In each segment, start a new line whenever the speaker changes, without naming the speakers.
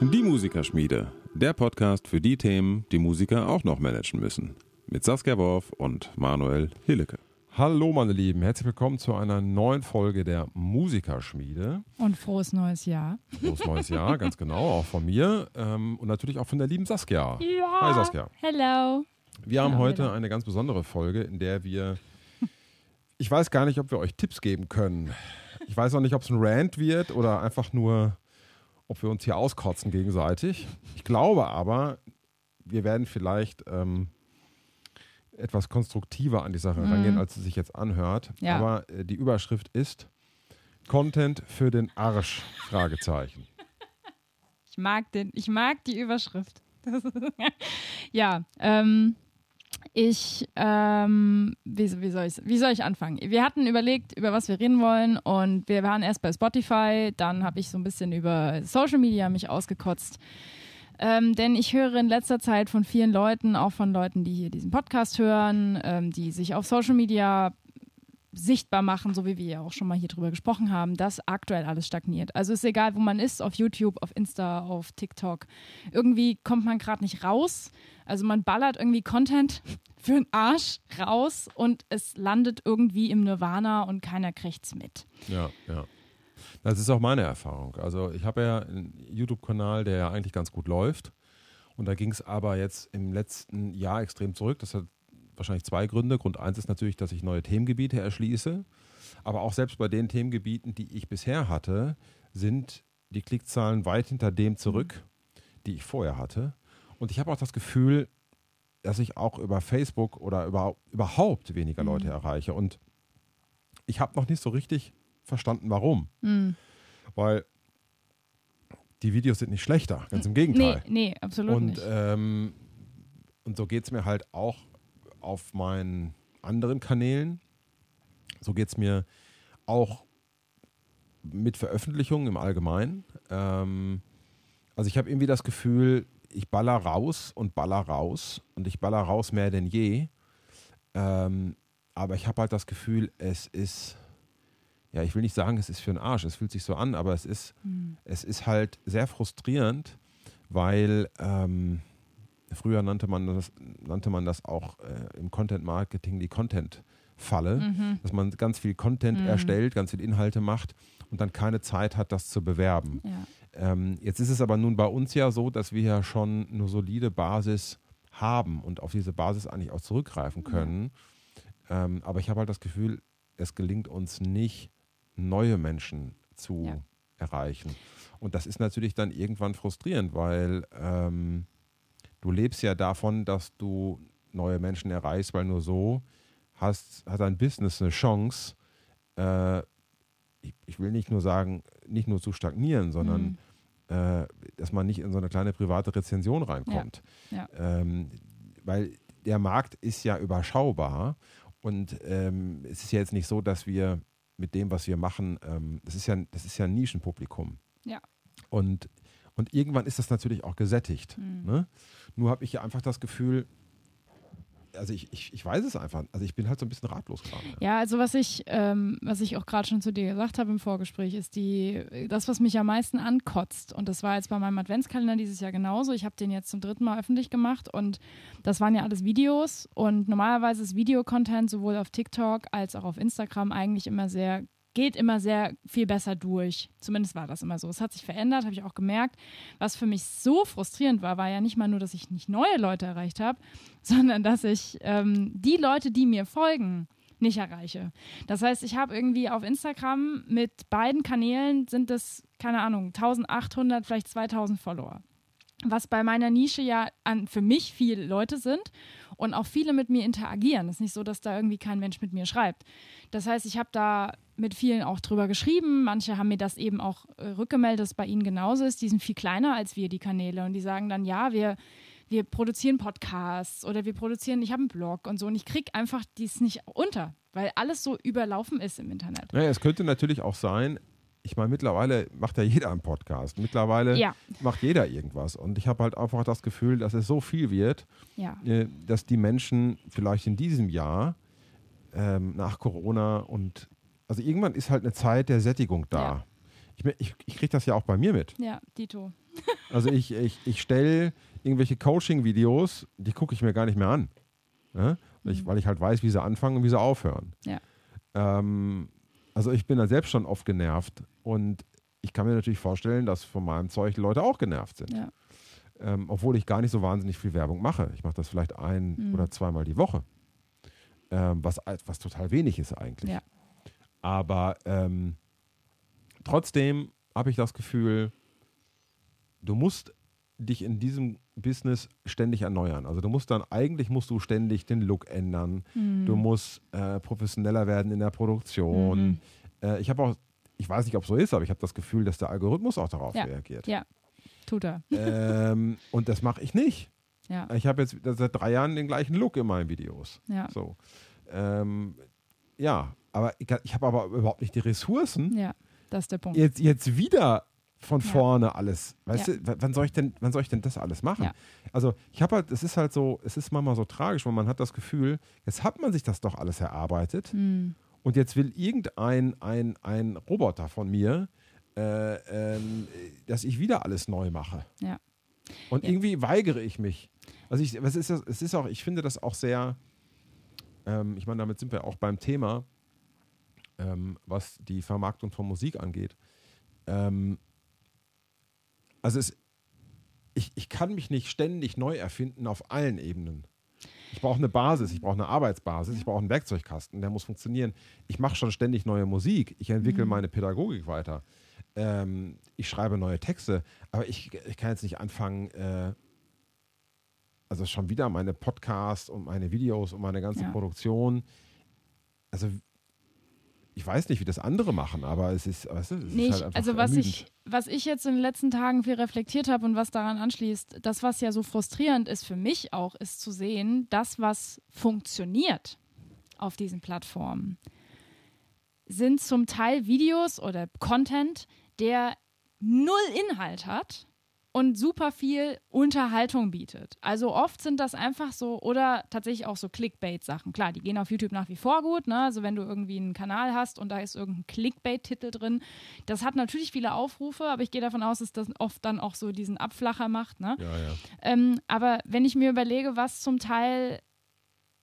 Die Musikerschmiede, der Podcast für die Themen, die Musiker auch noch managen müssen. Mit Saskia Worf und Manuel Hillecke.
Hallo meine Lieben, herzlich willkommen zu einer neuen Folge der Musikerschmiede.
Und frohes neues Jahr.
Frohes neues Jahr, ganz genau, auch von mir ähm, und natürlich auch von der lieben Saskia.
Ja.
Hi Saskia.
Hello.
Wir haben
Ja,
heute
hello.
eine ganz besondere Folge, in der wir, ich weiß gar nicht, ob wir euch Tipps geben können. Ich weiß auch nicht, ob es ein Rant wird oder einfach nur, ob wir uns hier auskotzen gegenseitig. Ich glaube aber, wir werden vielleicht ähm, etwas konstruktiver an die Sache rangehen, als es sich jetzt anhört.
Ja.
Aber äh, die Überschrift ist Content für den Arsch? Fragezeichen.
Ich mag den, ich mag die Überschrift. ja, ähm, ich, ähm, wie, wie, soll ich, wie soll ich anfangen? Wir hatten überlegt, über was wir reden wollen und wir waren erst bei Spotify, dann habe ich so ein bisschen über Social Media mich ausgekotzt. Ähm, denn ich höre in letzter Zeit von vielen Leuten, auch von Leuten, die hier diesen Podcast hören, ähm, die sich auf Social Media sichtbar machen, so wie wir ja auch schon mal hier drüber gesprochen haben, dass aktuell alles stagniert. Also ist egal, wo man ist, auf YouTube, auf Insta, auf TikTok. Irgendwie kommt man gerade nicht raus. Also man ballert irgendwie Content für den Arsch raus und es landet irgendwie im Nirvana und keiner kriegt's mit.
Ja, ja. Das ist auch meine Erfahrung. Also ich habe ja einen YouTube-Kanal, der ja eigentlich ganz gut läuft. Und da ging es aber jetzt im letzten Jahr extrem zurück. Das hat wahrscheinlich zwei Gründe. Grund eins ist natürlich, dass ich neue Themengebiete erschließe. Aber auch selbst bei den Themengebieten, die ich bisher hatte, sind die Klickzahlen weit hinter dem zurück, die ich vorher hatte. Und ich habe auch das Gefühl, dass ich auch über Facebook oder über, überhaupt weniger Leute erreiche. Und ich habe noch nicht so richtig verstanden, warum.
Hm.
Weil die Videos sind nicht schlechter, ganz im
Nee,
Gegenteil.
nee, absolut
und,
nicht.
ähm, und so geht es mir halt auch auf meinen anderen Kanälen. So geht es mir auch mit Veröffentlichungen im Allgemeinen. Ähm, also ich habe irgendwie das Gefühl, ich baller raus und baller raus und ich baller raus mehr denn je. Ähm, aber ich habe halt das Gefühl, es ist, ja, ich will nicht sagen, es ist für den Arsch, es fühlt sich so an, aber es ist, es ist halt sehr frustrierend, weil ähm, früher nannte man das, nannte man das auch äh, im Content Marketing die Content-Falle, dass man ganz viel Content erstellt, ganz viel Inhalte macht und dann keine Zeit hat, das zu bewerben.
ja.
Ähm, jetzt ist es aber nun bei uns ja so, dass wir ja schon eine solide Basis haben und auf diese Basis eigentlich auch zurückgreifen können. Ähm, aber ich habe halt das Gefühl, es gelingt uns nicht, neue Menschen zu
Ja.
erreichen. Und das ist natürlich dann irgendwann frustrierend, weil ähm, du lebst ja davon, dass du neue Menschen erreichst, weil nur so hast, hat dein Business eine Chance, äh, ich, ich will nicht nur sagen, nicht nur zu stagnieren, sondern äh, dass man nicht in so eine kleine private Rezension reinkommt.
Ja.
Ähm, weil der Markt ist ja überschaubar und ähm, es ist ja jetzt nicht so, dass wir mit dem, was wir machen, ähm, das ist ja, das ist ja ein Nischenpublikum.
Ja.
Und, und irgendwann ist das natürlich auch gesättigt.
Mhm.
Ne? Nur habe ich ja einfach das Gefühl, also ich, ich, ich weiß es einfach, also ich bin halt so ein bisschen ratlos gerade.
Ja, also was ich, ähm, was ich auch gerade schon zu dir gesagt habe im Vorgespräch, ist die, das, was mich am meisten ankotzt. Und das war jetzt bei meinem Adventskalender dieses Jahr genauso. Ich habe den jetzt zum dritten Mal öffentlich gemacht und das waren ja alles Videos. Und normalerweise ist Videocontent sowohl auf TikTok als auch auf Instagram eigentlich immer sehr geht immer sehr viel besser durch. Zumindest war das immer so. Es hat sich verändert, habe ich auch gemerkt. Was für mich so frustrierend war, war ja nicht mal nur, dass ich nicht neue Leute erreicht habe, sondern dass ich ähm, die Leute, die mir folgen, nicht erreiche. Das heißt, ich habe irgendwie auf Instagram mit beiden Kanälen sind es, keine Ahnung, 1800, vielleicht 2000 Follower. Was bei meiner Nische ja an, für mich viele Leute sind und auch viele mit mir interagieren. Es ist nicht so, dass da irgendwie kein Mensch mit mir schreibt. Das heißt, ich habe da mit vielen auch drüber geschrieben. Manche haben mir das eben auch äh, rückgemeldet, dass es bei ihnen genauso ist. Die sind viel kleiner als wir, die Kanäle. Und die sagen dann, ja, wir, wir produzieren Podcasts oder wir produzieren, ich habe einen Blog und so. Und ich kriege einfach dies nicht unter, weil alles so überlaufen ist im Internet.
Naja, es könnte natürlich auch sein, ich meine, mittlerweile macht ja jeder einen Podcast. Mittlerweile
Ja.
macht jeder irgendwas. Und ich habe halt einfach das Gefühl, dass es so viel wird,
Ja.
äh, dass die Menschen vielleicht in diesem Jahr ähm, nach Corona und also irgendwann ist halt eine Zeit der Sättigung da.
Ja.
Ich, ich, ich kriege das ja auch bei mir mit.
Ja, Dito.
Also ich, ich, ich stelle irgendwelche Coaching-Videos, die gucke ich mir gar nicht mehr an. Ja? Weil, ich, weil ich halt weiß, wie sie anfangen und wie sie aufhören.
Ja.
Ähm, also ich bin da selbst schon oft genervt und ich kann mir natürlich vorstellen, dass von meinem Zeug Leute auch genervt sind.
Ja.
Ähm, obwohl ich gar nicht so wahnsinnig viel Werbung mache. Ich mache das vielleicht ein
Mhm.
oder zweimal die Woche. Ähm, was, was total wenig ist eigentlich.
Ja.
Aber ähm, trotzdem habe ich das Gefühl, du musst dich in diesem Business ständig erneuern. Also du musst dann, eigentlich musst du ständig den Look ändern.
Mhm.
Du musst äh, professioneller werden in der Produktion.
Mhm.
Äh, ich habe auch, ich weiß nicht, ob es so ist, aber ich habe das Gefühl, dass der Algorithmus auch darauf
Ja.
reagiert.
Ja. Tut er.
ähm, und das mache ich nicht.
Ja.
Ich habe jetzt seit drei Jahren den gleichen Look in meinen Videos.
Ja.
So. Ähm, ja, aber ich, ich habe aber überhaupt nicht die Ressourcen,
Ja. Das ist der Punkt.
jetzt, jetzt wieder von
Ja.
vorne alles. Weißt
Ja.
du, wann soll ich denn, wann soll ich denn das alles machen?
Ja.
Also ich habe halt, es ist halt so, es ist manchmal so tragisch, weil man hat das Gefühl, jetzt hat man sich das doch alles erarbeitet
Mhm.
und jetzt will irgendein ein, ein Roboter von mir, äh, ähm, dass ich wieder alles neu mache.
Ja.
Und irgendwie weigere ich mich. Also ich, was ist das? Es ist auch, ich finde das auch sehr, ähm, ich meine, damit sind wir auch beim Thema, ähm, was die Vermarktung von Musik angeht. Ähm, also es, ich, ich kann mich nicht ständig neu erfinden auf allen Ebenen. Ich brauche eine Basis, ich brauche eine Arbeitsbasis, ich brauche einen Werkzeugkasten, der muss funktionieren. Ich mache schon ständig neue Musik, ich entwickle
Mhm.
meine Pädagogik weiter. Ähm, ich schreibe neue Texte, aber ich, ich kann jetzt nicht anfangen, äh, also schon wieder meine Podcasts und meine Videos und meine ganze
Ja.
Produktion. Also ich weiß nicht, wie das andere machen, aber es ist, weißt du, es
Nee,
ist halt einfach
also was
ermüdend.
ich, was ich jetzt in den letzten Tagen viel reflektiert habe und was daran anschließt, das, was ja so frustrierend ist für mich auch, ist zu sehen, das, was funktioniert auf diesen Plattformen, sind zum Teil Videos oder Content, der null Inhalt hat und super viel Unterhaltung bietet. Also oft sind das einfach so oder tatsächlich auch so Clickbait-Sachen. Klar, die gehen auf YouTube nach wie vor gut. Ne? Also wenn du irgendwie einen Kanal hast und da ist irgendein Clickbait-Titel drin, das hat natürlich viele Aufrufe, aber ich gehe davon aus, dass das oft dann auch so diesen Abflacher macht. Ne?
Ja, ja.
Ähm, aber wenn ich mir überlege, was zum Teil,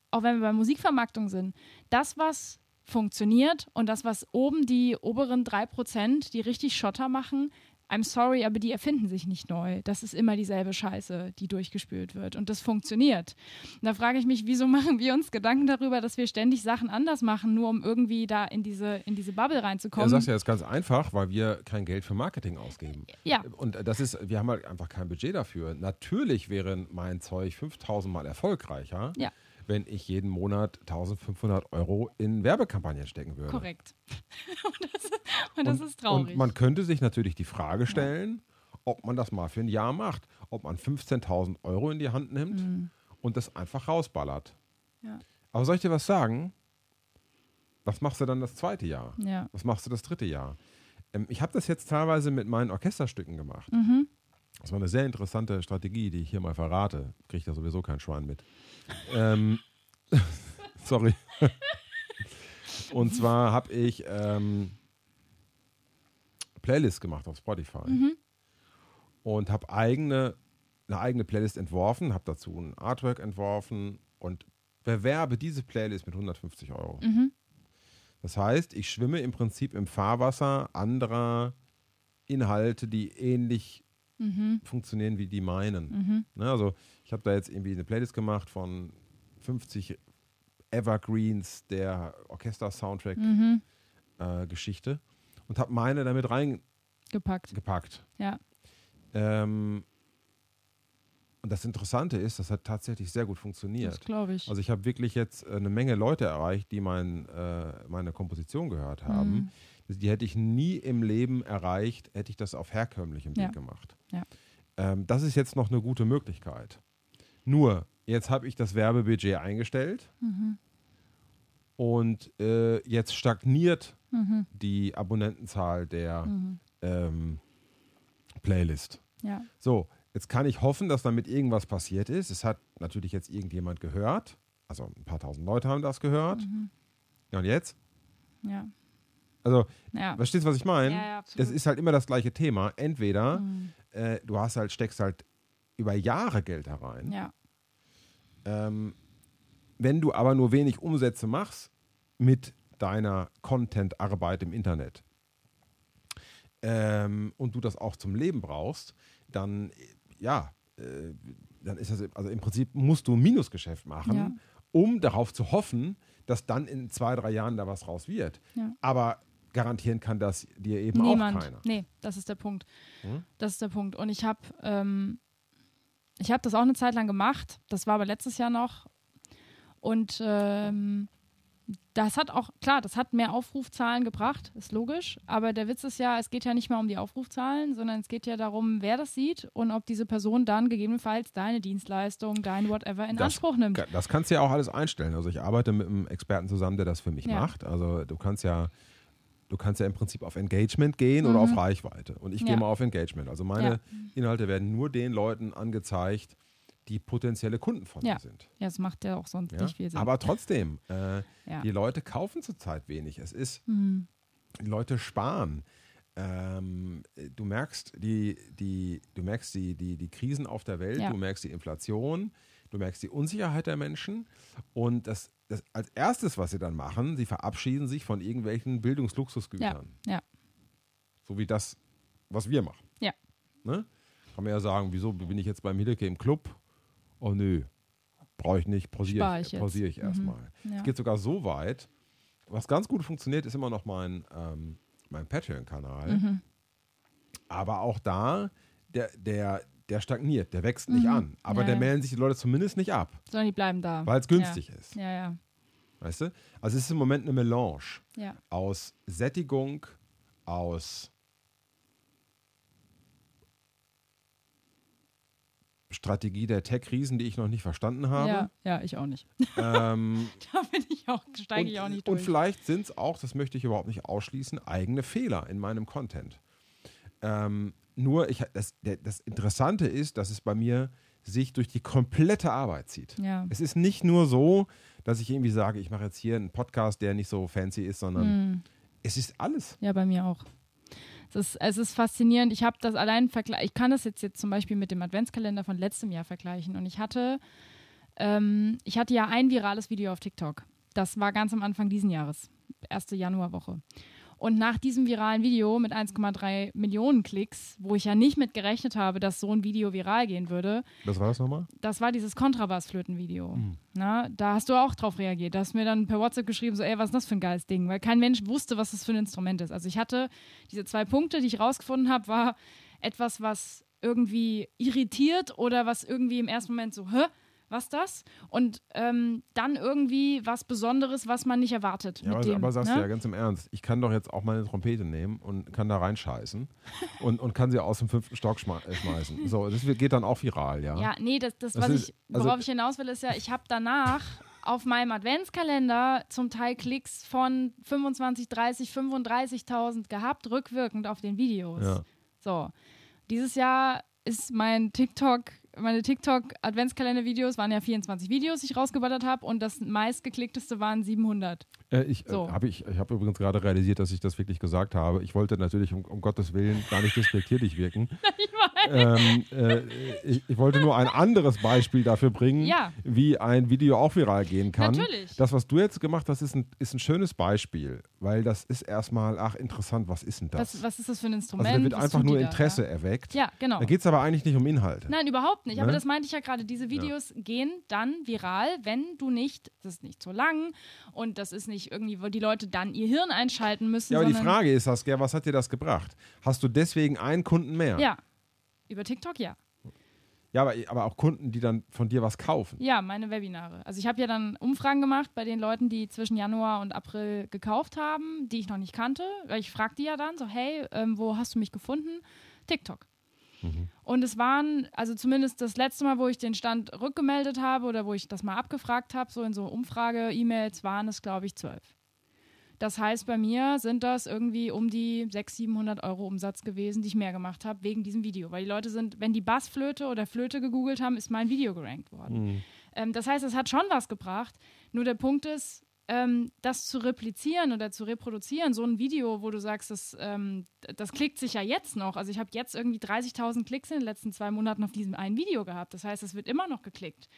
auch wenn wir bei Musikvermarktung sind, das, was funktioniert und das, was oben die oberen 3%, die richtig Schotter machen, I'm sorry, aber die erfinden sich nicht neu. Das ist immer dieselbe Scheiße, die durchgespült wird. Und das funktioniert. Und da frage ich mich, wieso machen wir uns Gedanken darüber, dass wir ständig Sachen anders machen, nur um irgendwie da in diese, in diese Bubble reinzukommen?
du sagst ja jetzt ganz einfach, weil wir kein Geld für Marketing ausgeben.
Ja.
Und das ist, wir haben halt einfach kein Budget dafür. Natürlich wäre mein Zeug 5000 Mal erfolgreicher,
Ja.
Wenn ich jeden Monat 1500 Euro in Werbekampagnen stecken würde.
Korrekt. und das, und das ist traurig.
Und man könnte sich natürlich die Frage stellen, ob man das mal für ein Jahr macht. Ob man 15.000 Euro in die Hand nimmt und das einfach rausballert.
Mhm. Ja.
Aber soll ich dir was sagen? Was machst du dann das zweite Jahr?
ja.
Was machst du das dritte Jahr? Ähm, ich habe das jetzt teilweise mit meinen Orchesterstücken gemacht.
Mhm.
Das war eine sehr interessante Strategie, die ich hier mal verrate. Kriegt ja sowieso kein Schwein mit. Ähm, sorry. Und zwar habe ich ähm, Playlists gemacht auf Spotify
Mhm.
und habe eigene, eine eigene Playlist entworfen, habe dazu ein Artwork entworfen und bewerbe diese Playlist mit 150 Euro.
Mhm.
Das heißt, ich schwimme im Prinzip im Fahrwasser anderer Inhalte, die ähnlich
Mhm.
funktionieren wie die meinen.
Mhm.
Ne, also ich habe da jetzt irgendwie eine Playlist gemacht von 50 Evergreens der
Mhm.
Orchester-Soundtrack-Geschichte und habe meine damit reingepackt.
Gepackt. Ja.
Ähm, und das Interessante ist, das hat tatsächlich sehr gut
Das
funktioniert.
glaube ich.
Also ich habe wirklich jetzt äh, eine Menge Leute erreicht, die mein, äh, meine Komposition gehört haben.
Mhm.
Die hätte ich nie im Leben erreicht, hätte ich das auf herkömmlichem
Ja.
Weg gemacht.
Ja.
Ähm, das ist jetzt noch eine gute Möglichkeit. Nur, jetzt habe ich das Werbebudget eingestellt
Mhm.
und äh, jetzt stagniert
Mhm.
die Abonnentenzahl der
Mhm.
ähm, Playlist.
Ja.
So, jetzt kann ich hoffen, dass damit irgendwas passiert ist. Es hat natürlich jetzt irgendjemand gehört. Also ein paar tausend Leute haben das gehört.
Mhm.
Ja, und jetzt?
Ja.
Also,
Ja.
verstehst du, was ich meine?
Ja, ja,
das ist halt immer das gleiche Thema. Entweder
Mhm.
äh, du hast halt, steckst halt über Jahre Geld herein.
Ja.
Ähm, wenn du aber nur wenig Umsätze machst mit deiner Content-Arbeit im Internet ähm, und du das auch zum Leben brauchst, dann äh, ja, äh, dann ist das, also im Prinzip musst du ein Minusgeschäft machen,
Ja.
um darauf zu hoffen, dass dann in zwei, drei Jahren da was raus wird.
Ja.
Aber garantieren kann das dir eben
Niemand.
auch keiner.
Nee, das ist der Punkt.
Hm?
Das ist der Punkt. Und ich habe ähm, ich habe das auch eine Zeit lang gemacht. Das war aber letztes Jahr noch. Und ähm, das hat auch, klar, das hat mehr Aufrufzahlen gebracht, ist logisch. Aber der Witz ist ja, es geht ja nicht mehr um die Aufrufzahlen, sondern es geht ja darum, wer das sieht und ob diese Person dann gegebenenfalls deine Dienstleistung, dein Whatever in
Das-
Anspruch nimmt.
Das kannst du ja auch alles einstellen. Also ich arbeite mit einem Experten zusammen, der das für mich
Ja.
macht. Also du kannst ja, du kannst ja im Prinzip auf Engagement gehen oder auf Reichweite. Und ich gehe
Ja.
mal auf Engagement. Also meine
Ja.
Inhalte werden nur den Leuten angezeigt, die potenzielle Kunden von
Ja.
mir sind.
Ja, das macht ja auch sonst
Ja?
nicht viel Sinn.
Aber trotzdem, äh, die Leute kaufen zurzeit wenig. Es ist,
Hm.
die Leute sparen. Ähm, du merkst die, die, du merkst die, die, die Krisen auf der Welt, du merkst die Inflation, du merkst die Unsicherheit der Menschen und das, das als erstes, was sie dann machen, sie verabschieden sich von irgendwelchen Bildungsluxusgütern.
ja.
So wie das, was wir machen.
Ja.
Ne? Kann man ja sagen, wieso bin ich jetzt beim Hideke im Club? Oh nö, brauche ich nicht, pausiere ich,
ich
ich
Mhm.
erstmal.
Ja.
Es geht sogar so weit, was ganz gut funktioniert, ist immer noch mein, ähm, mein Patreon-Kanal.
Mhm.
Aber auch da, der, der, der stagniert, der wächst nicht
Mhm.
an. Aber
Ja,
der
ja.
melden sich die Leute zumindest nicht ab,
Sondern die bleiben da.
weil es günstig ist.
Ja, ja.
Weißt du? Also es ist im Moment eine Melange
Ja.
aus Sättigung, aus Strategie der Tech-Riesen, die ich noch nicht verstanden habe.
Ja, ja, ich auch nicht.
Ähm,
da bin ich auch, steige ich auch nicht
und
durch.
vielleicht sind es auch, das möchte ich überhaupt nicht ausschließen, eigene Fehler in meinem Content. Ähm, nur, ich, das, das Interessante ist, dass es bei mir sich durch die komplette Arbeit zieht.
Ja.
Es ist nicht nur so, dass ich irgendwie sage, ich mache jetzt hier einen Podcast, der nicht so fancy ist, sondern
Mhm.
es ist alles.
Ja, bei mir auch. Es ist, es ist faszinierend. Ich habe das allein vergleichen. Ich kann das jetzt, jetzt zum Beispiel mit dem Adventskalender von letztem Jahr vergleichen. Und ich hatte, ähm, ich hatte ja ein virales Video auf TikTok. Das war ganz am Anfang diesen Jahres, erste Januarwoche. Und nach diesem viralen Video mit 1,3 Millionen Klicks, wo ich ja nicht mit gerechnet habe, dass so ein Video viral gehen würde,
Was war das nochmal?
das war dieses Kontrabassflöten-Video.
Mhm.
Na, da hast du auch drauf reagiert. Da hast du mir dann per WhatsApp geschrieben, so, ey, was ist das für ein geiles Ding? Weil kein Mensch wusste, was das für ein Instrument ist. Also ich hatte diese zwei Punkte, die ich rausgefunden habe, war etwas, was irgendwie irritiert oder was irgendwie im ersten Moment so, hä? Was das? Und ähm, dann irgendwie was Besonderes, was man nicht erwartet.
Ja, aber,
dem,
aber sagst
ne?
du ja ganz im Ernst, ich kann doch jetzt auch meine Trompete nehmen und kann da reinscheißen und, und kann sie aus dem fünften Stock äh, schmeißen. So, das geht dann auch viral, ja.
Ja, nee, das, das,
Das
was
ist-
ich,
also-
worauf ich hinaus will, ist ja, ich habe danach auf meinem Adventskalender zum Teil Klicks von 25, 30, 35.000 gehabt, rückwirkend auf den Videos.
Ja.
So, dieses Jahr ist mein TikTok, meine TikTok-Adventskalender-Videos waren ja 24 Videos, die ich rausgeballert habe und das meistgeklickteste waren 700.
Äh, ich
So.
äh, habe ich, ich hab übrigens gerade realisiert, dass ich das wirklich gesagt habe. Ich wollte natürlich um, um Gottes Willen gar nicht despektierlich wirken. ähm, äh, ich, ich wollte nur ein anderes Beispiel dafür bringen,
Ja.
wie ein Video auch viral gehen kann.
Natürlich.
Das, was du jetzt gemacht hast, ist ein, ist ein schönes Beispiel, weil das ist erstmal, ach interessant, was ist denn das?
Was, was ist das für ein Instrument?
also da wird
Was
einfach nur
da,
Interesse
Ja,
erweckt.
ja genau.
Da geht es aber eigentlich nicht um Inhalte.
Nein, überhaupt nicht. Aber
Ne?
das meinte ich ja gerade. Diese Videos gehen dann viral, wenn du nicht, das ist nicht zu lang und das ist nicht irgendwie, wo die Leute dann ihr Hirn einschalten müssen.
Ja, aber die Frage ist, Saskia, was hat dir das gebracht? Hast du deswegen einen Kunden mehr?
Ja. Über TikTok, ja.
Ja, aber, aber auch Kunden, die dann von dir was kaufen.
Ja, meine Webinare. Also ich habe ja dann Umfragen gemacht bei den Leuten, die zwischen Januar und April gekauft haben, die ich noch nicht kannte. Ich fragte die ja dann so, hey, ähm, wo hast du mich gefunden? TikTok. Und es waren, also zumindest das letzte Mal, wo ich den Stand rückgemeldet habe oder wo ich das mal abgefragt habe, so in so Umfrage-E-Mails, waren es, glaube ich, zwölf. Das heißt, bei mir sind das irgendwie um die 600, 700 Euro Umsatz gewesen, die ich mehr gemacht habe wegen diesem Video. Weil die Leute sind, wenn die Bassflöte oder Flöte gegoogelt haben, ist mein Video gerankt worden. Ähm, das heißt, es hat schon was gebracht. Nur der Punkt ist, ähm, das zu replizieren oder zu reproduzieren, so ein Video, wo du sagst, das, ähm, das klickt sich ja jetzt noch. Also ich habe jetzt irgendwie 30.000 Klicks in den letzten zwei Monaten auf diesem einen Video gehabt. Das heißt, es wird immer noch geklickt.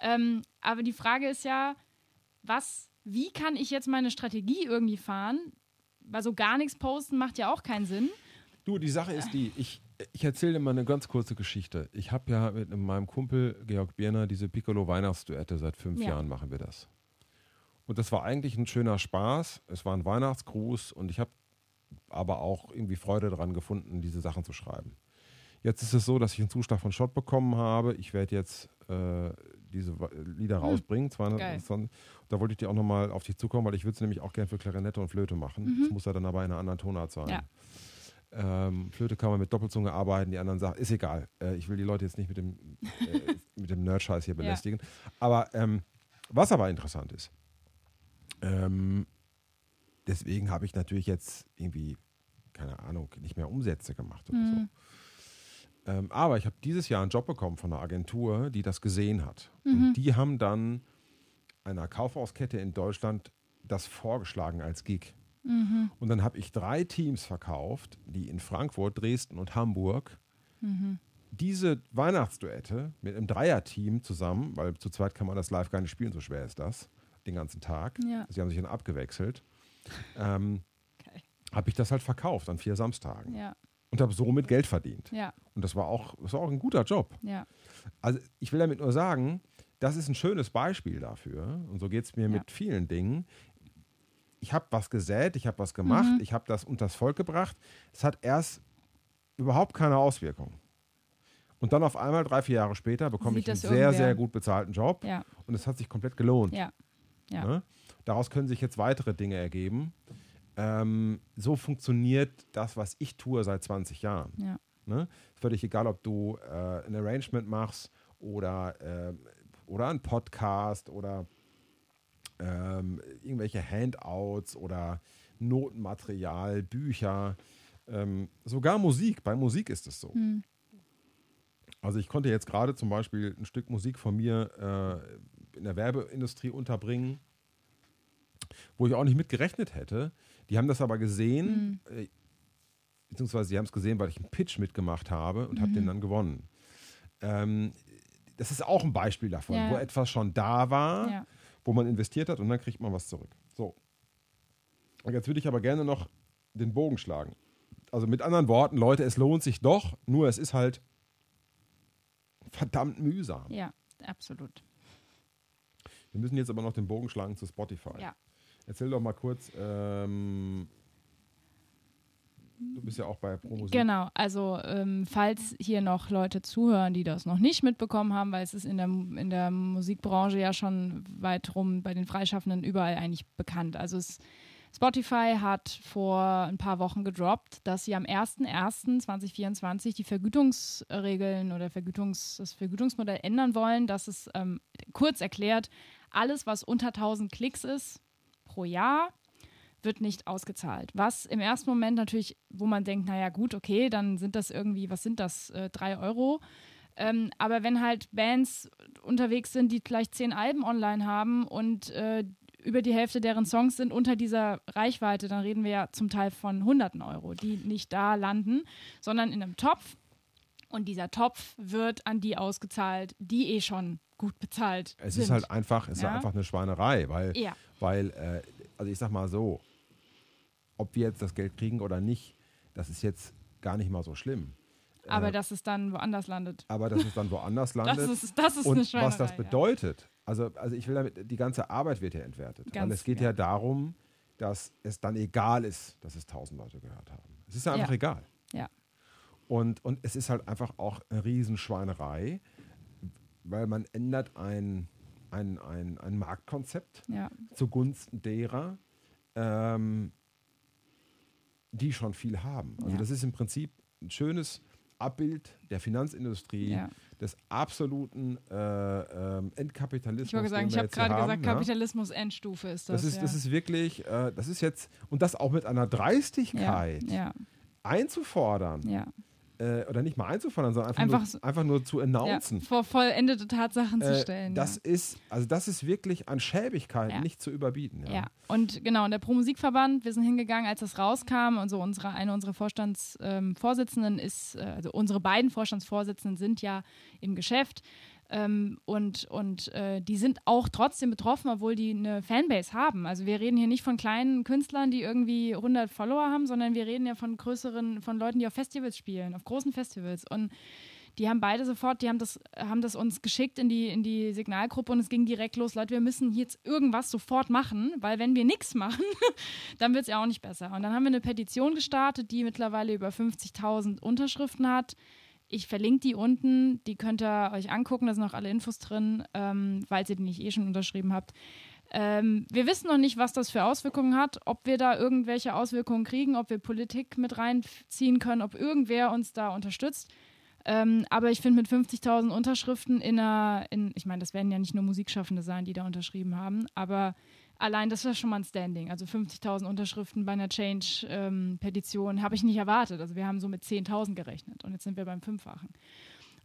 Ähm, aber die Frage ist ja, was, wie kann ich jetzt meine Strategie irgendwie fahren? Weil so gar nichts posten macht ja auch keinen Sinn.
Du, die Sache ist die, ich, ich erzähle dir mal eine ganz kurze Geschichte. Ich habe ja mit meinem Kumpel Georg Bierner diese Piccolo-Weihnachtsduette, seit fünf
Ja.
Jahren machen wir das. Und das war eigentlich ein schöner Spaß. Es war ein Weihnachtsgruß und ich habe aber auch irgendwie Freude daran gefunden, diese Sachen zu schreiben. Jetzt ist es so, dass ich einen Zuschlag von Schott bekommen habe. Ich werde jetzt äh, diese Lieder rausbringen. 220. Da wollte ich dir auch nochmal auf dich zukommen, weil ich würde es nämlich auch gerne für Klarinette und Flöte machen. Das muss ja dann aber in einer anderen Tonart sein.
Ja.
Ähm, Flöte kann man mit Doppelzunge arbeiten, die anderen sagen, ist egal. Äh, ich will die Leute jetzt nicht mit dem, äh, mit dem Nerd-Scheiß hier belästigen. Aber ähm, was aber interessant ist, ähm, deswegen habe ich natürlich jetzt irgendwie, keine Ahnung, nicht mehr Umsätze gemacht oder
Mhm.
so. Ähm, aber ich habe dieses Jahr einen Job bekommen von einer Agentur, die das gesehen hat.
Mhm.
Und die haben dann einer Kaufhauskette in Deutschland das vorgeschlagen als Gig.
Mhm.
Und dann habe ich drei Teams verkauft, die in Frankfurt, Dresden und Hamburg
Mhm.
diese Weihnachtsduette mit einem Dreierteam zusammen, weil zu zweit kann man das live gar nicht spielen, so schwer ist das, den ganzen Tag.
Ja.
Sie haben sich dann abgewechselt. Ähm,
Okay.
habe ich das halt verkauft an vier Samstagen
Ja,
und habe somit Geld verdient.
ja,
Und das war auch, das war auch ein guter Job.
ja.
Also ich will damit nur sagen, das ist ein schönes Beispiel dafür. Und so geht es mir
Ja.
mit vielen Dingen. Ich habe was gesät, ich habe was gemacht,
Mhm.
ich habe das unters Volk gebracht. Es hat erst überhaupt keine Auswirkung. Und dann auf einmal, drei, vier Jahre später, bekomme
Sieht
ich einen sehr,
irgendwer.
sehr gut bezahlten Job.
Ja,
Und es hat sich komplett gelohnt.
ja, ja.
Ne? Daraus können sich jetzt weitere Dinge ergeben. Ähm, so funktioniert das, was ich tue seit 20 Jahren.
ja.
Ne? Völlig egal, ob du äh, ein Arrangement machst oder, ähm, oder ein Podcast oder ähm, irgendwelche Handouts oder Notenmaterial, Bücher, ähm, sogar Musik. Bei Musik ist es so.
Hm.
Also ich konnte jetzt gerade zum Beispiel ein Stück Musik von mir äh, in der Werbeindustrie unterbringen, wo ich auch nicht mit gerechnet hätte. Die haben das aber gesehen, äh, beziehungsweise sie haben es gesehen, weil ich einen Pitch mitgemacht habe und habe den dann gewonnen. Ähm, das ist auch ein Beispiel davon,
Ja.
wo etwas schon da war,
Ja.
wo man investiert hat und dann kriegt man was zurück. So. Und jetzt würde ich aber gerne noch den Bogen schlagen. Also mit anderen Worten, Leute, es lohnt sich doch, nur es ist halt verdammt mühsam.
ja, absolut.
Wir müssen jetzt aber noch den Bogen schlagen zu Spotify.
Ja.
Erzähl doch mal kurz, ähm, du bist ja auch bei Promusik.
Genau, also ähm, falls hier noch Leute zuhören, die das noch nicht mitbekommen haben, weil es ist in der, in der Musikbranche ja schon weit rum bei den Freischaffenden überall eigentlich bekannt. Also es, Spotify hat vor ein paar Wochen gedroppt, dass sie am 01.01.2024 die Vergütungsregeln oder Vergütungs, das Vergütungsmodell ändern wollen, dass es ähm, kurz erklärt, alles, was unter 1000 Klicks ist pro Jahr, wird nicht ausgezahlt. Was im ersten Moment natürlich, wo man denkt, naja gut, okay, dann sind das irgendwie, was sind das, äh, drei Euro. Ähm, aber wenn halt Bands unterwegs sind, die gleich zehn Alben online haben und äh, über die Hälfte deren Songs sind unter dieser Reichweite, dann reden wir ja zum Teil von hunderten Euro, die nicht da landen, sondern in einem Topf. Und dieser Topf wird an die ausgezahlt, die eh schon gut bezahlt
Es
sind.
ist halt einfach, es
Ja.
ist einfach eine Schweinerei, weil,
Ja.
weil äh, also ich sag mal so, ob wir jetzt das Geld kriegen oder nicht, das ist jetzt gar nicht mal so schlimm.
aber
Äh,
dass es dann woanders landet.
aber dass es dann woanders landet.
Das ist, das ist
und was das
ja.
bedeutet, also, also ich will damit, die ganze Arbeit wird ja entwertet.
Ganz,
weil es geht
ja.
ja. darum, dass es dann egal ist, dass es tausend Leute gehört haben. Es ist ja einfach
Ja.
egal.
Ja.
Und, und es ist halt einfach auch eine Riesenschweinerei, weil man ändert ein, ein, ein, ein Marktkonzept
Ja,
zugunsten derer, ähm, die schon viel haben. Also
Ja.
das ist im Prinzip ein schönes Abbild der Finanzindustrie,
ja.
des absoluten äh, ähm, Entkapitalismus.
Ich wollte sagen, ich habe gerade
haben,
gesagt,
ja.
Kapitalismus Endstufe ist das.
Das ist,
ja.
das ist wirklich, äh, das ist jetzt, und das auch mit einer Dreistigkeit
ja, ja,
einzufordern,
ja.
Äh, oder nicht mal einzufordern, sondern einfach,
Einfach
nur, einfach nur zu
Ja,
announcen.
vor vollendete Tatsachen zu
Äh,
stellen.
das
ja.
ist, also das ist wirklich an Schäbigkeit
Ja.
nicht zu überbieten. Ja.
Ja, und genau, und der Pro-Musikverband, wir sind hingegangen, als das rauskam und so unsere, eine unserer Vorstandsvorsitzenden ähm, ist, äh, also unsere beiden Vorstandsvorsitzenden sind ja im Geschäft ähm, und, und äh, die sind auch trotzdem betroffen, obwohl die eine Fanbase haben. Also wir reden hier nicht von kleinen Künstlern, die irgendwie 100 Follower haben, sondern wir reden ja von größeren, von Leuten, die auf Festivals spielen, auf großen Festivals und die haben beide sofort, die haben das, haben das uns geschickt in die, in die Signalgruppe und es ging direkt los. Leute, wir müssen jetzt irgendwas sofort machen, weil wenn wir nichts machen, dann wird es ja auch nicht besser. Und dann haben wir eine Petition gestartet, die mittlerweile über 50.000 Unterschriften hat. Ich verlinke die unten, die könnt ihr euch angucken, da sind auch alle Infos drin, ähm, falls ihr die nicht eh schon unterschrieben habt. Ähm, wir wissen noch nicht, was das für Auswirkungen hat, ob wir da irgendwelche Auswirkungen kriegen, ob wir Politik mit reinziehen können, ob irgendwer uns da unterstützt. Ähm, aber ich finde, mit 50.000 Unterschriften in einer, in, ich meine, das werden ja nicht nur Musikschaffende sein, die da unterschrieben haben, aber allein das ist schon mal ein Standing. Also 50.000 Unterschriften bei einer Change-Petition habe ich nicht erwartet. Also wir haben so mit 10.000 gerechnet und jetzt sind wir beim Fünffachen.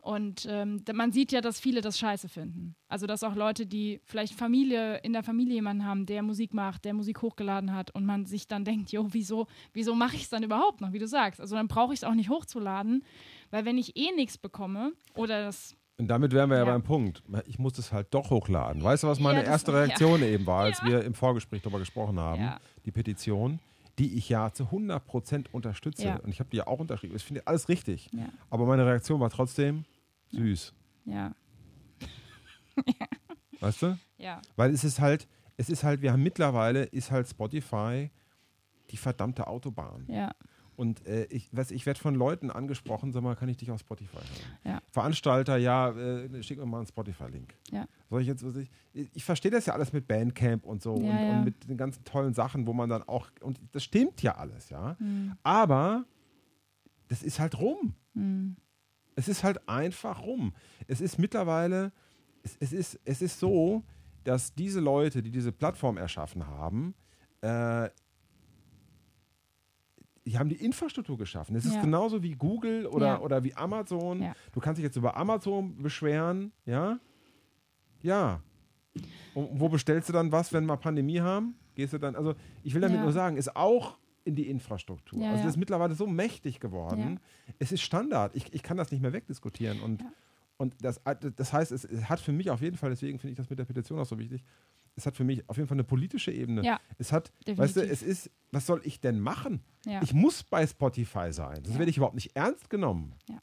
Und ähm, man sieht ja, dass viele das scheiße finden. Also dass auch Leute, die vielleicht Familie, in der Familie jemanden haben, der Musik macht, der Musik hochgeladen hat und man sich dann denkt, jo, wieso, wieso mache ich es dann überhaupt noch, wie du sagst. Also dann brauche ich es auch nicht hochzuladen, weil wenn ich eh nichts bekomme oder das
Und damit wären wir ja,
Ja.
beim Punkt. Ich muss es halt doch hochladen. Weißt du, was meine
Ja, das-
erste
ja.
Reaktion eben war, als wir im Vorgespräch darüber gesprochen haben?
Ja.
Die Petition, die ich ja zu 100% unterstütze.
Ja.
Und ich habe die ja auch unterschrieben. Ich finde alles richtig.
Ja.
Aber meine Reaktion war trotzdem süß.
Ja,
Weißt du?
ja,
Weil es ist halt, es ist halt, wir haben mittlerweile, ist halt Spotify die verdammte Autobahn.
ja,
Und äh, ich, was, ich werde von Leuten angesprochen, sag mal, kann ich dich auf Spotify hören?
Ja.
Veranstalter, ja, äh, schick mir mal einen Spotify-Link.
Ja.
Soll ich jetzt, was ich, ich verstehe das ja alles mit Bandcamp und so
Ja,
und,
ja.
und mit den ganzen tollen Sachen, wo man dann auch, und das stimmt ja alles, ja.
Hm.
Aber das ist halt rum.
Hm.
Es ist halt einfach rum. Es ist mittlerweile, es, es, ist, es ist so, dass diese Leute, die diese Plattform erschaffen haben, äh, die haben die Infrastruktur geschaffen. Es ist
Ja.
genauso wie Google oder,
Ja.
oder wie Amazon.
Ja.
Du kannst dich jetzt über Amazon beschweren, ja? Ja. Und wo bestellst du dann was, wenn wir Pandemie haben? Gehst du dann, also ich will damit nur sagen, ist auch in die Infrastruktur. Also das ist mittlerweile so mächtig geworden. Es ist Standard. Ich, ich kann das nicht mehr wegdiskutieren. Und, und das, das heißt, es, es hat für mich auf jeden Fall, deswegen finde ich das mit der Petition auch so wichtig, es hat für mich auf jeden Fall eine politische Ebene.
Ja,
es hat, weißt du,
definitiv.
es ist, was soll ich denn machen?
ja.
Ich muss bei Spotify sein, sonst werde ich überhaupt nicht ernst genommen.
Ja,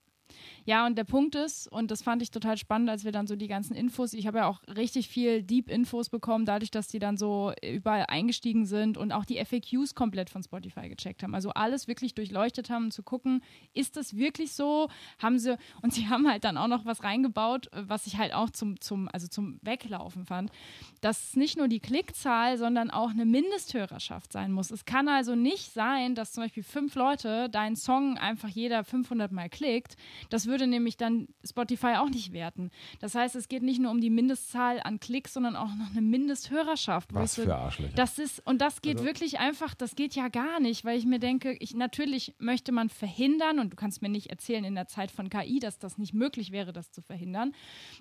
und der Punkt ist, und das fand ich total spannend, als wir dann so die ganzen Infos, ich habe ja auch richtig viel Deep-Infos bekommen, dadurch, dass die dann so überall eingestiegen sind und auch die FAQs komplett von Spotify gecheckt haben. Also alles wirklich durchleuchtet haben, um zu gucken, ist das wirklich so? Haben sie, und sie haben halt dann auch noch was reingebaut, was ich halt auch zum, zum, also zum Weglaufen fand, dass es nicht nur die Klickzahl, sondern auch eine Mindesthörerschaft sein muss. Es kann also nicht sein, dass zum Beispiel fünf Leute deinen Song einfach jeder 500 Mal klickt. Das würde nämlich dann Spotify auch nicht werten. Das heißt, es geht nicht nur um die Mindestzahl an Klicks, sondern auch noch eine Mindesthörerschaft.
Was für Arschlöcher.
das ist, und das geht
Also-
wirklich einfach, das geht ja gar nicht, weil ich mir denke, ich, natürlich möchte man verhindern, und du kannst mir nicht erzählen in der Zeit von KI, dass das nicht möglich wäre, das zu verhindern,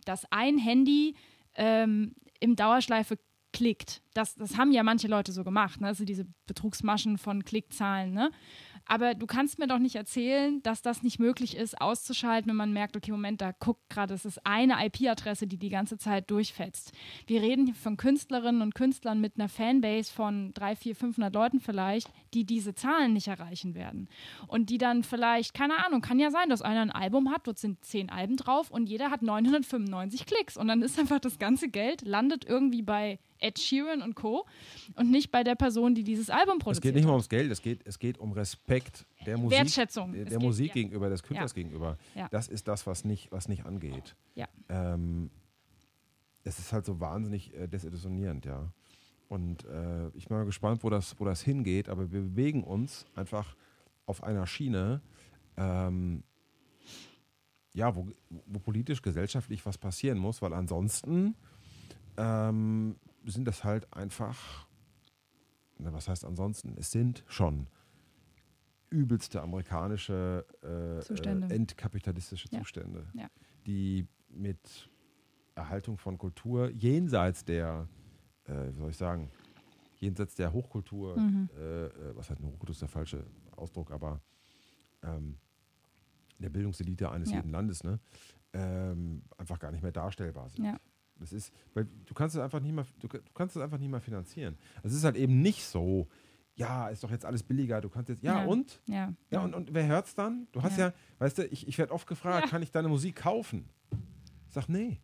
dass ein Handy ähm, im Dauerschleife klickt. Das, das haben ja manche Leute so gemacht, ne? also diese Betrugsmaschen von Klickzahlen. Ne? Aber du kannst mir doch nicht erzählen, dass das nicht möglich ist, auszuschalten, wenn man merkt, okay, Moment, da guckt gerade, es ist eine IP-Adresse, die die ganze Zeit durchfetzt. Wir reden hier von Künstlerinnen und Künstlern mit einer Fanbase von 300, 400, 500 Leuten vielleicht, die diese Zahlen nicht erreichen werden. Und die dann vielleicht, keine Ahnung, kann ja sein, dass einer ein Album hat, dort sind zehn Alben drauf und jeder hat 995 Klicks. Und dann ist einfach das ganze Geld, landet irgendwie bei Ed Sheeran und Co. und nicht bei der Person, die dieses Album
Es
produziert
geht nicht
hat.
ums Geld, es geht, es geht um Respekt der Musik,
Wertschätzung.
der,
Es
der
geht-
Musik
ja.
gegenüber, des Künstlers
Ja.
gegenüber.
Ja.
Das ist das, was nicht, was nicht angeht.
Ja.
Ähm, es ist halt so wahnsinnig äh, desillusionierend, ja. Und äh, ich bin mal gespannt, wo das, wo das hingeht, aber wir bewegen uns einfach auf einer Schiene, ähm, ja, wo, wo politisch, gesellschaftlich was passieren muss, weil ansonsten ähm, sind das halt einfach, na, was heißt ansonsten? Es sind schon übelste amerikanische äh,
Zustände.
Äh, entkapitalistische. Zustände,
Ja.
die mit Erhaltung von Kultur jenseits der, äh, wie soll ich sagen, jenseits der Hochkultur,
Mhm.
äh, äh, was halt eine Hochkultur ist der falsche Ausdruck, aber ähm, der Bildungselite eines
Ja.
jeden Landes, ne, ähm, einfach gar nicht mehr darstellbar sind. Das ist, weil du kannst es einfach nicht mehr, du, du kannst es einfach nicht mehr finanzieren. Es ist halt eben nicht so, ja, ist doch jetzt alles billiger, du kannst jetzt, ja,
Ja.
und?
Ja.
Ja, und, und wer hört's dann? Du hast ja,
Ja.
weißt du, ich, ich werde oft gefragt,
Ja.
kann ich deine Musik kaufen? Ich sag, nee.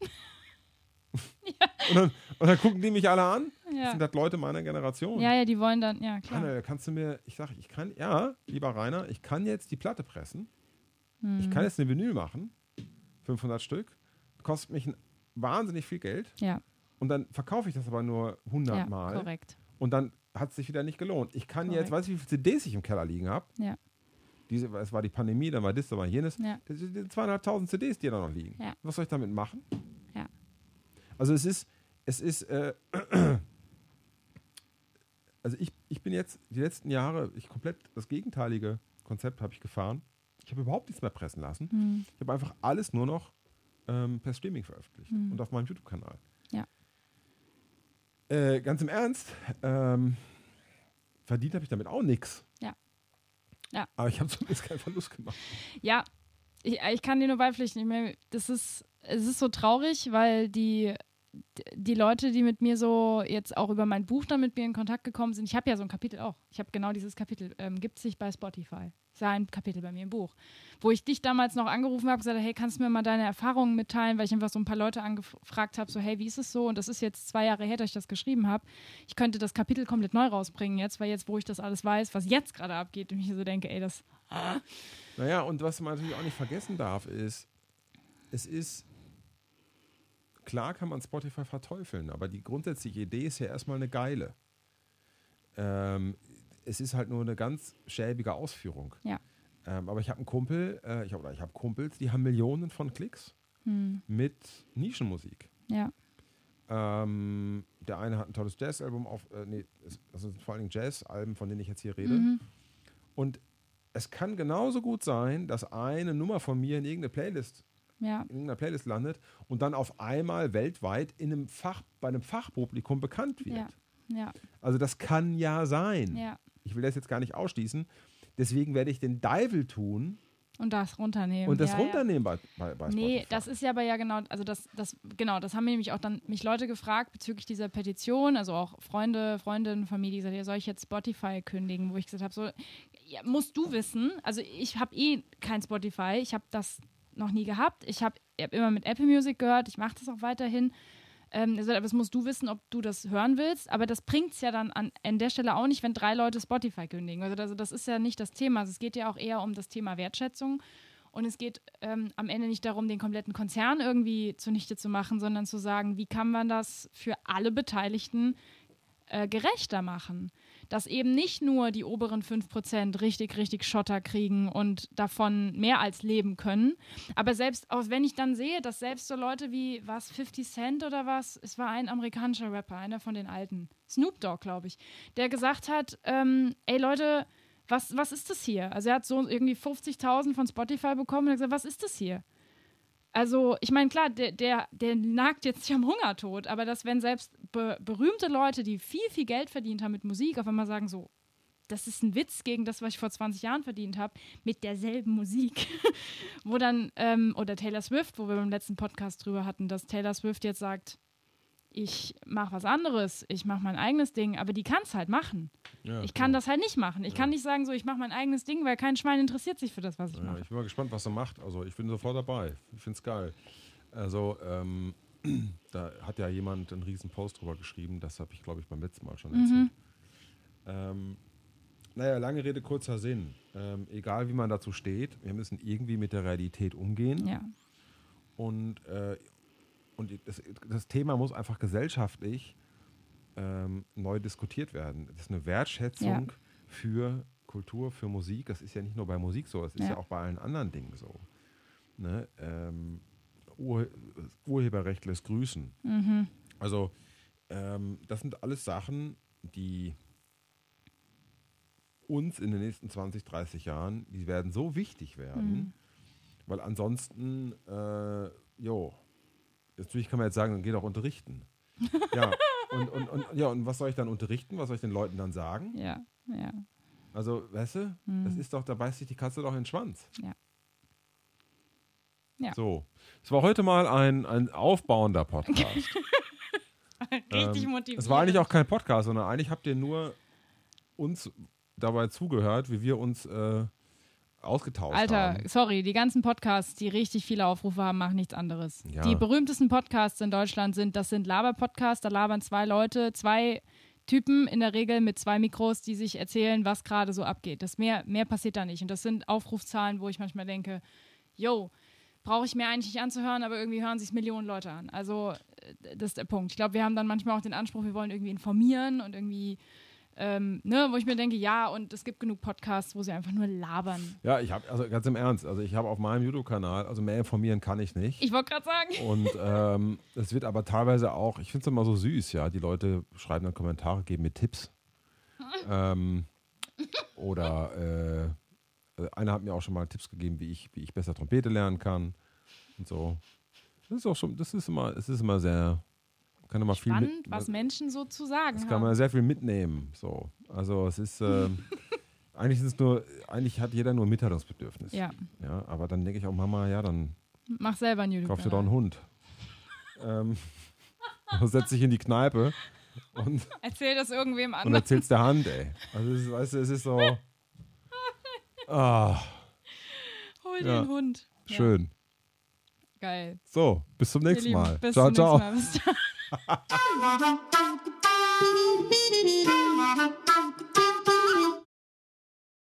und, dann, und dann gucken die mich alle an. Das sind halt Leute meiner Generation.
ja, ja, die wollen dann, ja, klar.
Rainer, kannst du mir, ich sag, ich kann, ja, lieber Rainer, ich kann jetzt die Platte pressen.
Mhm.
Ich kann jetzt eine Vinyl machen. 500 Stück. Kostet mich ein, wahnsinnig viel Geld.
Ja,
Und dann verkaufe ich das aber nur 100
ja
Mal.
korrekt.
Und dann hat es sich wieder nicht gelohnt. Ich kann
Korrekt.
jetzt, weißt du, wie viele CDs ich im Keller liegen habe?
Ja.
Diese, es war die Pandemie, dann war das, dann war jenes.
Ja.
Das sind zweieinhalbtausend CDs, die da noch liegen.
Ja.
Was soll ich damit machen?
Ja.
Also es ist, es ist, äh, also ich, ich bin jetzt die letzten Jahre, ich komplett das gegenteilige Konzept habe ich gefahren. Ich habe überhaupt nichts mehr pressen lassen.
Mhm.
Ich habe einfach alles nur noch ähm, per Streaming veröffentlicht
Mhm.
und auf meinem YouTube-Kanal.
Ja.
Äh, ganz im Ernst, ähm, verdient habe ich damit auch nichts.
Ja. Ja.
Aber ich habe zumindest keinen Verlust gemacht.
Ja, ich, ich kann dir nur beipflichten. Ich meine, das ist, es ist so traurig, weil die, die Leute, die mit mir so jetzt auch über mein Buch dann mit mir in Kontakt gekommen sind, ich habe ja so ein Kapitel auch. Ich habe genau dieses Kapitel, ähm, gibt es sich bei Spotify. War ein Kapitel bei mir im Buch, wo ich dich damals noch angerufen habe und gesagt, hey, kannst du mir mal deine Erfahrungen mitteilen, weil ich einfach so ein paar Leute angefragt habe, so, hey, wie ist es so? Und das ist jetzt zwei Jahre her, dass ich das geschrieben habe. Ich könnte das Kapitel komplett neu rausbringen jetzt, weil jetzt, wo ich das alles weiß, was jetzt gerade abgeht, und ich so denke, ey, das
Naja, und was man natürlich auch nicht vergessen darf, ist, es ist, klar kann man Spotify verteufeln, aber die grundsätzliche Idee ist ja erstmal eine geile. Ähm, es ist halt nur eine ganz schäbige Ausführung.
Ja.
Ähm, aber ich habe einen Kumpel, äh, ich hab, oder ich habe Kumpels, die haben Millionen von Klicks
hm,
mit Nischenmusik.
ja.
Ähm, der eine hat ein tolles Jazz-Album auf, äh, nee, es- also vor allen Dingen Jazz-Alben, von denen ich jetzt hier rede.
Mhm.
Und es kann genauso gut sein, dass eine Nummer von mir in irgendeine Playlist,
Ja,
in irgendeiner Playlist landet und dann auf einmal weltweit in einem Fach, bei einem Fachpublikum bekannt wird.
ja, ja,
Also das kann ja sein.
ja.
Ich will das jetzt gar nicht ausschließen. Deswegen werde ich den Deivel tun
Und das runternehmen.
und das
ja,
runternehmen bei, bei, bei
Ja. Nee,
Spotify.
das ist ja aber ja genau, also das, das, genau, das haben nämlich auch dann mich Leute gefragt bezüglich dieser Petition, also auch Freunde, Freundinnen, Familie, die gesagt, ja, soll ich jetzt Spotify kündigen, wo ich gesagt habe, so, ja, musst du wissen, also ich habe eh kein Spotify, ich habe das noch nie gehabt, ich habe hab immer mit Apple Music gehört, ich mache das auch weiterhin. Ähm, aber das musst du wissen, ob du das hören willst. Aber das bringt es ja dann an, an der Stelle auch nicht, wenn drei Leute Spotify kündigen. Also, das, das ist ja nicht das Thema. Also, es geht ja auch eher um das Thema Wertschätzung. Und es geht ähm, am Ende nicht darum, den kompletten Konzern irgendwie zunichte zu machen, sondern zu sagen, wie kann man das für alle Beteiligten äh, gerechter machen. Dass eben nicht nur die oberen 5% richtig, richtig Schotter kriegen und davon mehr als leben können. Aber selbst, auch wenn ich dann sehe, dass selbst so Leute wie, was, 50 Cent oder was, es war ein amerikanischer Rapper, einer von den alten, Snoop Dogg, glaube ich, der gesagt hat, ähm, ey Leute, was, was ist das hier? Also er hat so irgendwie 50.000 von Spotify bekommen und hat gesagt, was ist das hier? Also, ich meine, klar, der, der, der nagt jetzt nicht am Hungertod, aber dass, wenn selbst be berühmte Leute, die viel, viel Geld verdient haben mit Musik, auf einmal sagen so, das ist ein Witz gegen das, was ich vor 20 Jahren verdient habe, mit derselben Musik. Wo dann, ähm, oder Taylor Swift, wo wir beim letzten Podcast drüber hatten, dass Taylor Swift jetzt sagt, ich mache was anderes, ich mache mein eigenes Ding, aber die kann es halt machen.
Ja,
ich kann das halt nicht machen. Ich kann nicht sagen, so, ich mache mein eigenes Ding, weil kein Schwein interessiert sich für das, was ich
Ja,
mache.
ich bin mal gespannt, was er macht. Also ich bin sofort dabei. Ich finde es geil. Also ähm, da hat ja jemand einen riesen Post drüber geschrieben. Das habe ich, glaube ich, beim letzten Mal schon erzählt. Ähm, naja, lange Rede, kurzer Sinn. Ähm, egal wie man dazu steht, wir müssen irgendwie mit der Realität umgehen.
Ja,
Und, äh, und das, das Thema muss einfach gesellschaftlich ähm, neu diskutiert werden. Das ist eine Wertschätzung für Kultur, für Musik. Das ist ja nicht nur bei Musik so, das ist ja,
Ja.
auch bei allen anderen Dingen so. Ne? Ähm, Ur Urheberrecht lässt grüßen.
mhm.
Also ähm, das sind alles Sachen, die uns in den nächsten 20, 30 Jahren, die werden so wichtig werden,
Mhm.
weil ansonsten, äh, jo, natürlich kann man jetzt sagen, dann geh doch unterrichten. ja, und, und, und, ja, und was soll ich dann unterrichten? Was soll ich den Leuten dann sagen?
Ja, ja.
Also, weißt du, das ist doch, da beißt sich die Katze doch in den Schwanz.
Ja. Ja.
So, es war heute mal ein, ein aufbauender Podcast.
Richtig
Ähm,
motiviert.
Es war eigentlich auch kein Podcast, sondern eigentlich habt ihr nur uns dabei zugehört, wie wir uns äh, ausgetauscht
Alter,
haben.
sorry, die ganzen Podcasts, die richtig viele Aufrufe haben, machen nichts anderes.
Ja.
Die berühmtesten Podcasts in Deutschland sind, das sind Laber-Podcasts, da labern zwei Leute, zwei Typen in der Regel mit zwei Mikros, die sich erzählen, was gerade so abgeht. Das mehr, mehr passiert da nicht. Und das sind Aufrufzahlen, wo ich manchmal denke, yo, brauche ich mir eigentlich nicht anzuhören, aber irgendwie hören sich Millionen Leute an. Also äh, das ist der Punkt. Ich glaube, wir haben dann manchmal auch den Anspruch, wir wollen irgendwie informieren und irgendwie, ähm, ne, wo ich mir denke, ja, und es gibt genug Podcasts, wo sie einfach nur labern.
Ja, ich habe, also ganz im Ernst, also ich habe auf meinem YouTube-Kanal, also mehr informieren kann ich nicht.
Ich wollte gerade sagen.
Und ähm, es wird aber teilweise auch, ich finde es immer so süß, ja. Die Leute schreiben dann Kommentare, geben mir Tipps. ähm, oder äh, einer hat mir auch schon mal Tipps gegeben, wie ich, wie ich besser Trompete lernen kann. Und so. Das ist auch schon, das ist immer, es ist immer sehr, kann immer viel
Spannend,
mit,
was Menschen so zu sagen
das kann
haben.
man sehr viel mitnehmen. So. Also es ist ähm, eigentlich ist es nur, eigentlich hat jeder nur ein Mitteilungsbedürfnis.
Ja,
Ja, aber dann denke ich auch, Mama, ja, dann
mach selber ein YouTube.
kauf dir doch einen Hund. ähm, setz dich in die Kneipe und,
Erzähl das irgendwem
und
anderen.
erzählst der Hand, ey. Also es ist, weißt du, es ist so. Ah,
Hol
ja.
einen Hund. Ja,
schön.
geil.
So, bis zum nächsten
Lieben,
Mal.
Bis
ciao,
zum
ciao.
nächsten Mal. Bis Ha ha ha!